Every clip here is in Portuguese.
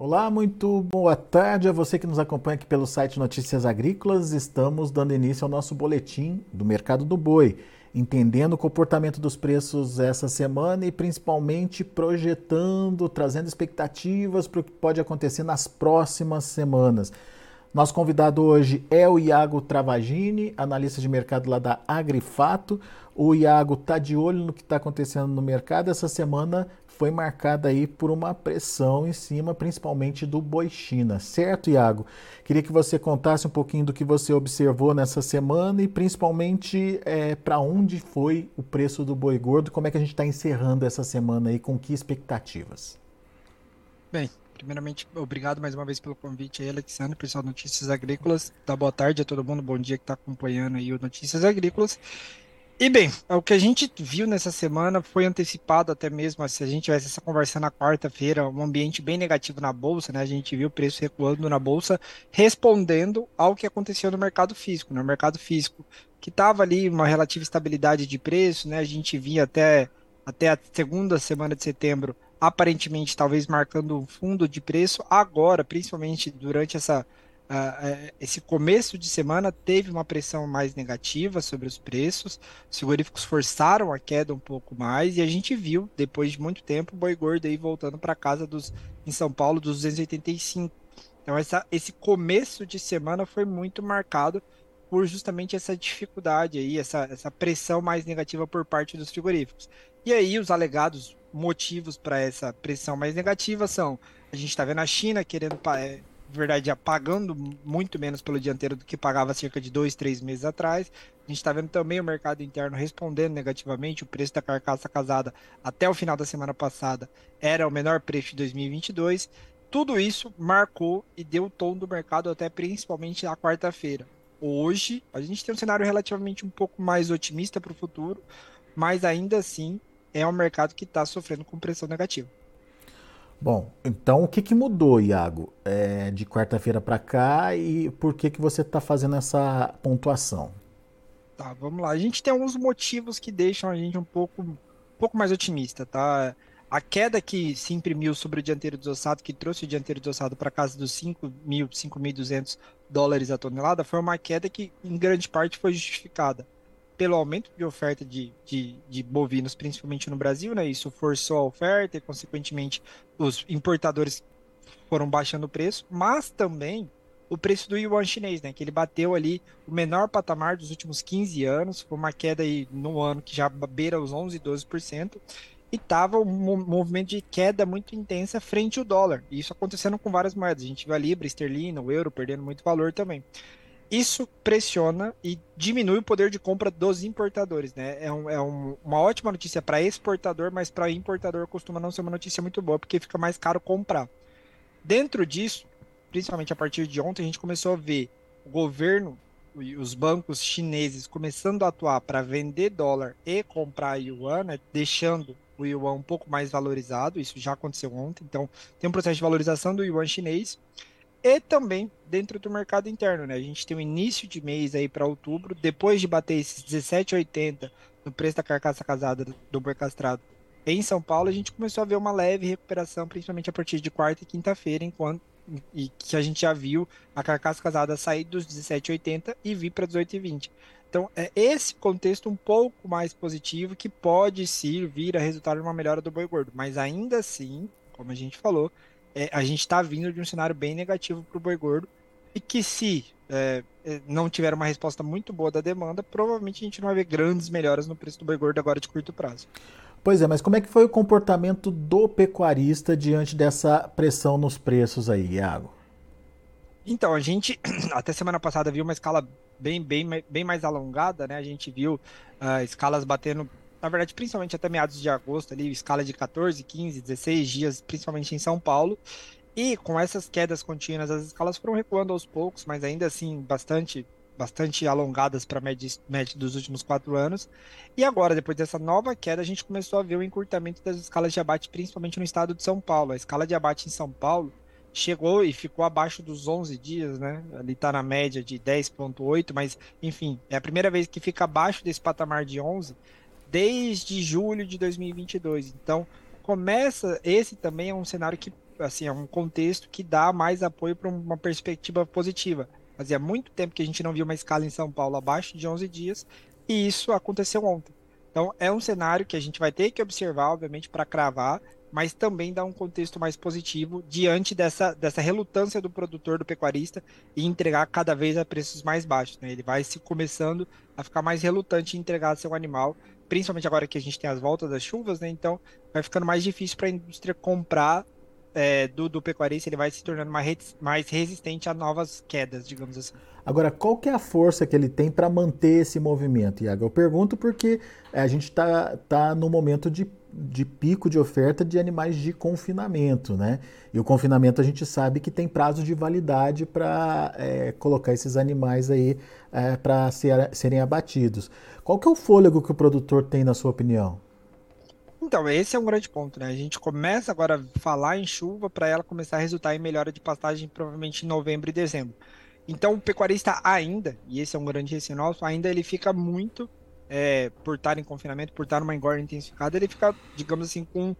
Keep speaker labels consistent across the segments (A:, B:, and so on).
A: Olá, muito boa tarde a você que nos acompanha aqui pelo site Notícias Agrícolas. Estamos dando início ao nosso boletim do mercado do boi, entendendo o comportamento dos preços essa semana e principalmente projetando, trazendo expectativas para o que pode acontecer nas próximas semanas. Nosso convidado hoje é o Iago Travagini, analista de mercado lá da Agrifato. O Iago está de olho no que está acontecendo no mercado. Essa semana foi marcada aí por uma pressão em cima, principalmente do boi China, certo, Iago? Queria que você contasse um pouquinho do que você observou nessa semana e principalmente é, para onde foi o preço do boi gordo, como é que a gente está encerrando essa semana aí, com que expectativas?
B: Bem, primeiramente, obrigado mais uma vez pelo convite aí, Alexandre, pessoal do Notícias Agrícolas. Dá boa tarde a todo mundo, bom dia que está acompanhando aí o Notícias Agrícolas. E bem, o que a gente viu nessa semana foi antecipado até mesmo, se a gente tivesse essa conversa na quarta-feira, um ambiente bem negativo na bolsa, né? A gente viu o preço recuando na bolsa, respondendo ao que aconteceu no mercado físico, no né? mercado físico, que estava ali uma relativa estabilidade de preço, né? A gente vinha até até a segunda semana de setembro, aparentemente talvez marcando um fundo de preço. Agora, principalmente durante essa Uh, esse começo de semana teve uma pressão mais negativa sobre os preços, os frigoríficos forçaram a queda um pouco mais e a gente viu, depois de muito tempo, o boi gordo aí voltando para casa dos, em São Paulo dos 285. Então essa, esse começo de semana foi muito marcado por justamente essa dificuldade aí, essa, essa pressão mais negativa por parte dos frigoríficos. E aí os alegados motivos para essa pressão mais negativa são a gente está vendo a China querendo é, verdade, pagando muito menos pelo dianteiro do que pagava cerca de dois, três meses atrás. A gente está vendo também o mercado interno respondendo negativamente. O preço da carcaça casada até o final da semana passada era o menor preço de 2022. Tudo isso marcou e deu o tom do mercado até principalmente a quarta-feira. Hoje, a gente tem um cenário relativamente um pouco mais otimista para o futuro, mas ainda assim é um mercado que está sofrendo com pressão negativa.
A: Bom, então o que, que mudou, Iago, é, de quarta-feira para cá e por que, que você está fazendo essa pontuação?
B: Tá, vamos lá. A gente tem alguns motivos que deixam a gente um pouco, um pouco mais otimista, tá? A queda que se imprimiu sobre o dianteiro desossado, que trouxe o dianteiro desossado para casa dos 5.000, 5.200 dólares a tonelada, foi uma queda que, em grande parte, foi justificada pelo aumento de oferta de, de, de, bovinos, principalmente no Brasil, né? Isso forçou a oferta e, consequentemente, os importadores foram baixando o preço, mas também o preço do yuan chinês, né? Que ele bateu ali o menor patamar dos últimos 15 anos, foi uma queda aí no ano que já beira os 11, 12%, e estava um movimento de queda muito intensa frente ao dólar. E isso acontecendo com várias moedas. A gente viu a libra, esterlina, o euro perdendo muito valor também. Isso pressiona e diminui o poder de compra dos importadores, né? É, um, é um, uma ótima notícia para exportador, mas para importador costuma não ser uma notícia muito boa, porque fica mais caro comprar. Dentro disso, principalmente a partir de ontem, a gente começou a ver o governo e os bancos chineses começando a atuar para vender dólar e comprar yuan, né? deixando o yuan um pouco mais valorizado. Isso já aconteceu ontem. Então, tem um processo de valorização do yuan chinês e também dentro do mercado interno, né? A gente tem o início de mês aí para outubro, depois de bater esses 17,80 no preço da carcaça casada do boi castrado em São Paulo, a gente começou a ver uma leve recuperação, principalmente a partir de quarta e quinta-feira, enquanto e que a gente já viu a carcaça casada sair dos 17,80 e vir para 18,20. Então, é esse contexto um pouco mais positivo que pode sim vir a resultar uma melhora do boi gordo, mas ainda assim, como a gente falou, é, a gente está vindo de um cenário bem negativo para o boi gordo e que se é, é, não tiver uma resposta muito boa da demanda, provavelmente a gente não vai ver grandes melhoras no preço do boi gordo agora de curto prazo.
A: Pois é, mas como é que foi o comportamento do pecuarista diante dessa pressão nos preços aí, Iago?
B: Então, a gente até semana passada viu uma escala bem, bem, bem mais alongada, né? A gente viu uh, escalas batendo na verdade, principalmente até meados de agosto, ali, escala de 14, 15, 16 dias, principalmente em São Paulo. E com essas quedas contínuas, as escalas foram recuando aos poucos, mas ainda assim bastante bastante alongadas para a média, média dos últimos quatro anos. E agora, depois dessa nova queda, a gente começou a ver o encurtamento das escalas de abate, principalmente no estado de São Paulo. A escala de abate em São Paulo chegou e ficou abaixo dos 11 dias, né? Ali está na média de 10,8, mas enfim, é a primeira vez que fica abaixo desse patamar de 11 desde julho de 2022. Então, começa esse também é um cenário que assim, é um contexto que dá mais apoio para uma perspectiva positiva. Fazia muito tempo que a gente não viu uma escala em São Paulo abaixo de 11 dias, e isso aconteceu ontem. Então, é um cenário que a gente vai ter que observar, obviamente, para cravar, mas também dá um contexto mais positivo diante dessa, dessa relutância do produtor, do pecuarista, em entregar cada vez a preços mais baixos. Né? Ele vai se começando a ficar mais relutante em entregar seu animal, principalmente agora que a gente tem as voltas das chuvas, né? então vai ficando mais difícil para a indústria comprar é, do, do pecuarista, ele vai se tornando mais, mais resistente a novas quedas, digamos assim.
A: Agora, qual que é a força que ele tem para manter esse movimento, Iago? Eu pergunto porque a gente está tá no momento de de pico de oferta de animais de confinamento, né? E o confinamento a gente sabe que tem prazo de validade para é, colocar esses animais aí é, para ser, serem abatidos. Qual que é o fôlego que o produtor tem, na sua opinião?
B: Então, esse é um grande ponto, né? A gente começa agora a falar em chuva para ela começar a resultar em melhora de pastagem provavelmente em novembro e dezembro. Então, o pecuarista ainda, e esse é um grande receio nosso, ainda ele fica muito é, por estar em confinamento, por estar numa engorda intensificada, ele fica, digamos assim, com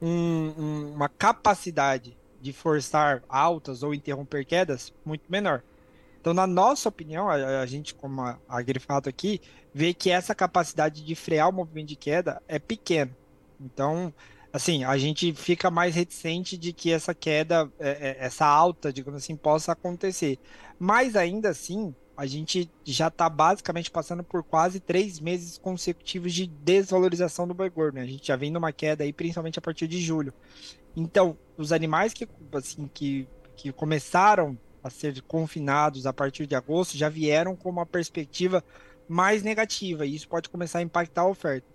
B: um, um, uma capacidade de forçar altas ou interromper quedas muito menor. Então, na nossa opinião, a, a gente, como a, a Grifato aqui, vê que essa capacidade de frear o movimento de queda é pequena. Então, assim, a gente fica mais reticente de que essa queda, é, é, essa alta, digamos assim, possa acontecer. Mas ainda assim, a gente já está basicamente passando por quase três meses consecutivos de desvalorização do boi gordo. Né? A gente já vem numa queda aí, principalmente a partir de julho. Então, os animais que, assim, que, que começaram a ser confinados a partir de agosto já vieram com uma perspectiva mais negativa, e isso pode começar a impactar a oferta.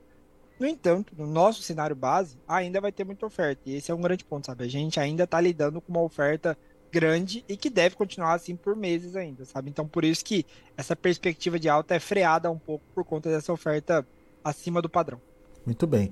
B: No entanto, no nosso cenário base, ainda vai ter muita oferta, e esse é um grande ponto, sabe? A gente ainda está lidando com uma oferta grande e que deve continuar assim por meses ainda, sabe? Então, por isso que essa perspectiva de alta é freada um pouco por conta dessa oferta acima do padrão.
A: Muito bem.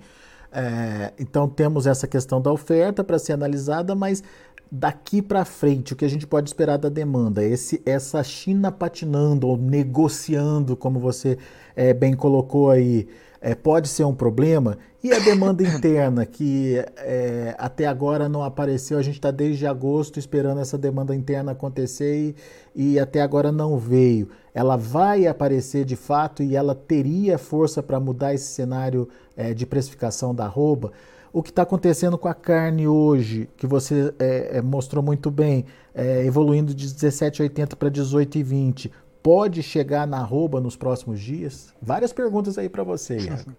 A: É, então, temos essa questão da oferta para ser analisada, mas daqui para frente, o que a gente pode esperar da demanda? Esse, essa China patinando ou negociando, como você é, bem colocou aí, é, pode ser um problema. E a demanda interna, que é, até agora não apareceu, a gente está desde agosto esperando essa demanda interna acontecer e, e, até agora não veio. Ela vai aparecer de fato e ela teria força para mudar esse cenário é, de precificação da arroba. O que está acontecendo com a carne hoje, que você é, é mostrou muito bem, é, evoluindo de 17,80 para 18,20, pode chegar na arroba nos próximos dias? Várias perguntas aí para você, Iago.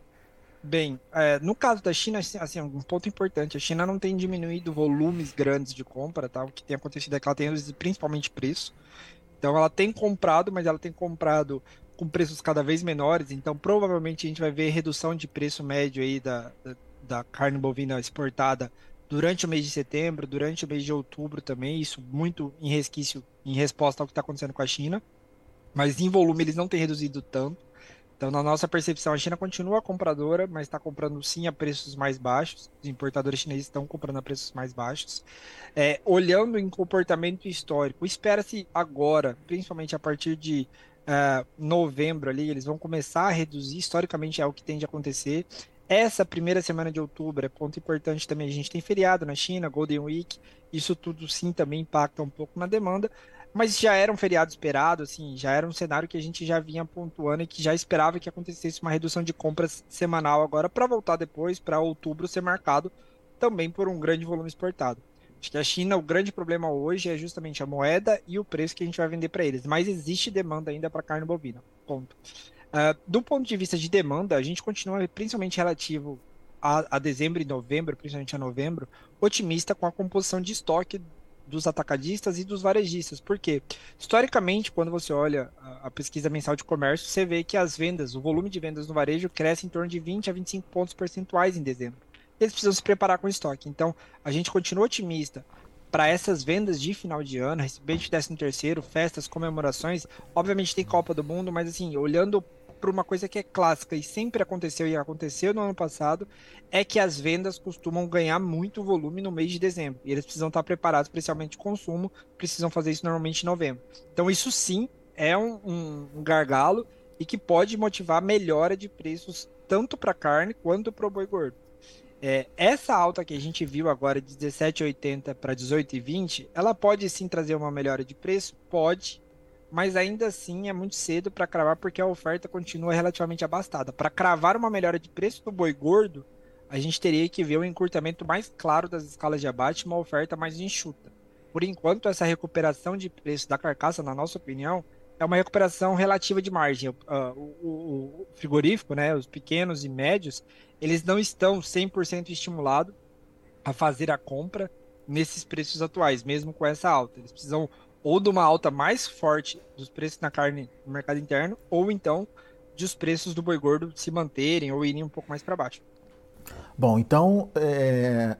B: Bem, é, no caso da China, assim, assim, um ponto importante, a China não tem diminuído volumes grandes de compra, tá? O que tem acontecido é que ela tem reduzido principalmente preço. Então ela tem comprado, mas ela tem comprado com preços cada vez menores, então provavelmente a gente vai ver redução de preço médio aí da, da, da carne bovina exportada durante o mês de setembro, durante o mês de outubro também, isso muito em resquício, em resposta ao que está acontecendo com a China mas em volume eles não têm reduzido tanto. Então, na nossa percepção, a China continua compradora, mas está comprando sim a preços mais baixos. Os importadores chineses estão comprando a preços mais baixos. É, olhando em comportamento histórico, espera-se agora, principalmente a partir de uh, novembro ali, eles vão começar a reduzir. Historicamente é o que tende a acontecer. Essa primeira semana de outubro é ponto importante também. A gente tem feriado na China, Golden Week. Isso tudo sim também impacta um pouco na demanda. Mas já era um feriado esperado, assim, já era um cenário que a gente já vinha pontuando e que já esperava que acontecesse uma redução de compras semanal agora para voltar depois para outubro ser marcado também por um grande volume exportado. Acho que a China, o grande problema hoje é justamente a moeda e o preço que a gente vai vender para eles. Mas existe demanda ainda para carne bovina. Ponto. Uh, do ponto de vista de demanda, a gente continua, principalmente relativo a, a, dezembro e novembro, principalmente a novembro, otimista com a composição de estoque dos atacadistas e dos varejistas. Por quê? Historicamente, quando você olha a, a, pesquisa mensal de comércio, você vê que as vendas, o volume de vendas no varejo cresce em torno de 20 a 25 pontos percentuais em dezembro. Eles precisam se preparar com estoque. Então, a gente continua otimista para essas vendas de final de ano, recebimento de 13 terceiro, festas, comemorações. Obviamente tem Copa do Mundo, mas assim, olhando para uma coisa que é clássica e sempre aconteceu e aconteceu no ano passado, é que as vendas costumam ganhar muito volume no mês de dezembro. E eles precisam estar preparados, especialmente consumo, precisam fazer isso normalmente em novembro. Então, isso sim é um, um, um gargalo e que pode motivar melhora de preços tanto para carne quanto para o boi gordo. É, essa alta que a gente viu agora de 17,80 para 18,20, ela pode sim trazer uma melhora de preço? Pode, mas ainda assim é muito cedo para cravar porque a oferta continua relativamente abastada. Para cravar uma melhora de preço do boi gordo, a gente teria que ver um encurtamento mais claro das escalas de abate, uma oferta mais enxuta. Por enquanto, essa recuperação de preço da carcaça, na nossa opinião, é uma recuperação relativa de margem. Uh, o, o, frigorífico, né, os pequenos e médios, eles não estão 100% estimulados a fazer a compra nesses preços atuais, mesmo com essa alta. Eles precisam ou de uma alta mais forte dos preços na carne no mercado interno, ou então de os preços do boi gordo se manterem ou irem um pouco mais para baixo.
A: Bom, então é,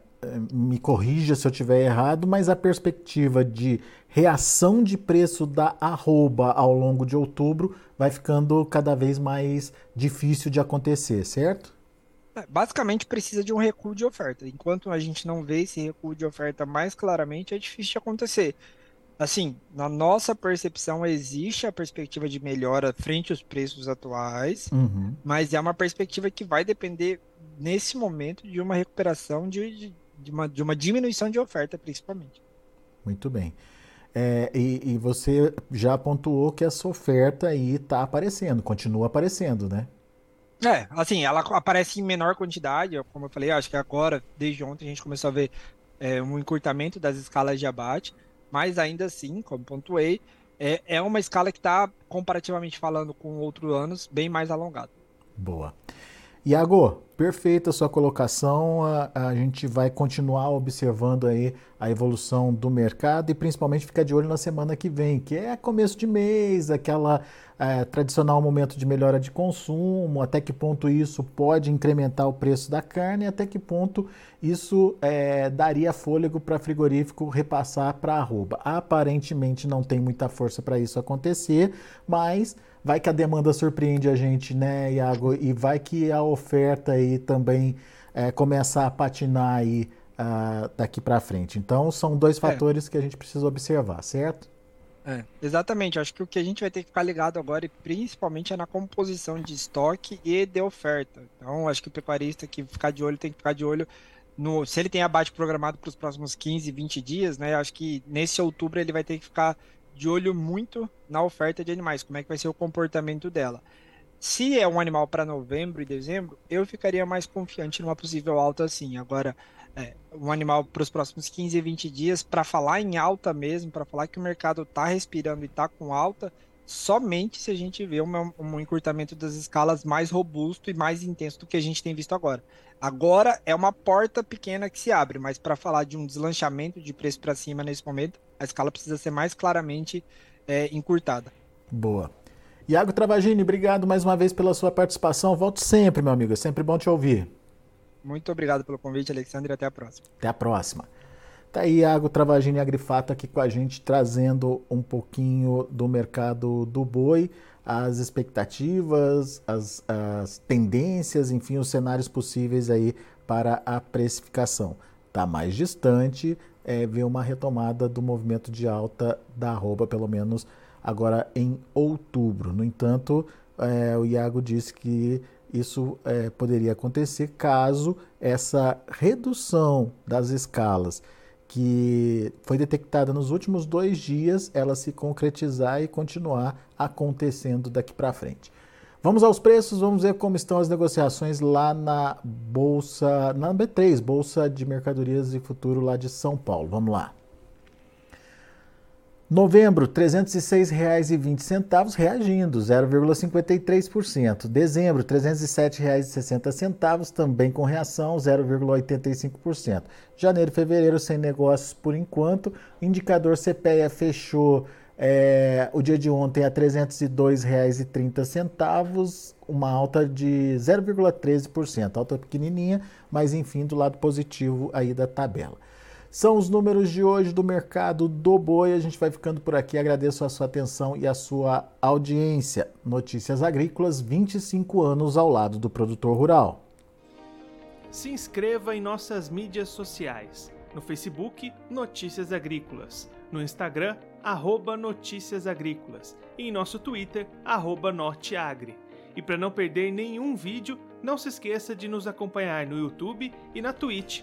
A: me corrija se eu estiver errado, mas a perspectiva de reação de preço da arroba ao longo de outubro vai ficando cada vez mais difícil de acontecer, certo?
B: É, basicamente precisa de um recuo de oferta. Enquanto a gente não vê esse recuo de oferta mais claramente, é difícil de acontecer. Assim, na nossa percepção, existe a perspectiva de melhora frente aos preços atuais, uhum. mas é uma perspectiva que vai depender, nesse momento, de uma recuperação de, de, de, uma, de uma diminuição de oferta, principalmente.
A: Muito bem. É, e, e, você já pontuou que essa oferta aí está aparecendo, continua aparecendo, né?
B: É, assim, ela aparece em menor quantidade, como eu falei, acho que agora, desde ontem, a gente começou a ver é, um encurtamento das escalas de abate mas ainda assim, como pontuei, é, é uma escala que está, comparativamente falando com outros anos, bem mais alongada.
A: Boa. Iago, perfeita sua colocação. A, a, gente vai continuar observando aí a evolução do mercado e principalmente ficar de olho na semana que vem, que é começo de mês, aquela é, tradicional momento de melhora de consumo, até que ponto isso pode incrementar o preço da carne, até que ponto isso é, daria fôlego para frigorífico repassar para arroba. Aparentemente não tem muita força para isso acontecer, mas vai que a demanda surpreende a gente, né, Iago? E vai que a oferta aí também é, começa a patinar aí uh, daqui para frente. Então são dois é. fatores é. que a gente precisa observar, certo?
B: É, exatamente. Acho que o que a gente vai ter que ficar ligado agora, e principalmente, é na composição de estoque e de oferta. Então, acho que o pecuarista que ficar de olho tem que ficar de olho no. Se ele tem abate programado para os próximos 15, 20 dias, né? Acho que nesse outubro ele vai ter que ficar de olho muito na oferta de animais, como é que vai ser o comportamento dela. Se é um animal para novembro e dezembro, eu ficaria mais confiante numa possível alta assim. Agora, é, um animal para os próximos 15, 20 dias, para falar em alta mesmo, para falar que o mercado está respirando e está com alta, somente se a gente vê um, um encurtamento das escalas mais robusto e mais intenso do que a gente tem visto agora. Agora é uma porta pequena que se abre, mas para falar de um deslanchamento de preço para cima nesse momento, a escala precisa ser mais claramente é, encurtada.
A: Boa. Iago Travagini, obrigado mais uma vez pela sua participação. Volto sempre, meu amigo. É sempre bom te ouvir.
B: Muito obrigado pelo convite, Alexandre, e até a próxima.
A: Até a próxima. Tá aí Iago Travagini Agrifato aqui com a gente, trazendo um pouquinho do mercado do boi, as expectativas, as, as tendências, enfim, os cenários possíveis aí para a precificação. Tá mais distante, é, ver uma retomada do movimento de alta da arroba, pelo menos agora em outubro. No entanto, é, o Iago disse que isso é, poderia acontecer caso essa redução das escalas que foi detectada nos últimos dois dias, ela se concretizar e continuar acontecendo daqui para frente. Vamos aos preços, vamos ver como estão as negociações lá na Bolsa, na B3, Bolsa de Mercadorias e Futuro lá de São Paulo. Vamos lá. Novembro, R$ 306,20, reagindo, 0,53%. Dezembro, R$ 307,60, também com reação, 0,85%. Janeiro e fevereiro, sem negócios por enquanto. Indicador CPEA fechou é, o dia de ontem a R$ 302,30, uma alta de 0,13%, alta pequenininha, mas enfim, do lado positivo aí da tabela. São os números de hoje do mercado do boi. A gente vai ficando por aqui. Agradeço a sua atenção e a sua audiência. Notícias Agrícolas, 25 anos ao lado do produtor rural.
C: Se inscreva em nossas mídias sociais. No Facebook, Notícias Agrícolas. No Instagram, arroba Notícias Agrícolas. E em nosso Twitter, arroba Norteagri E para não perder nenhum vídeo, não se esqueça de nos acompanhar no YouTube e na Twitch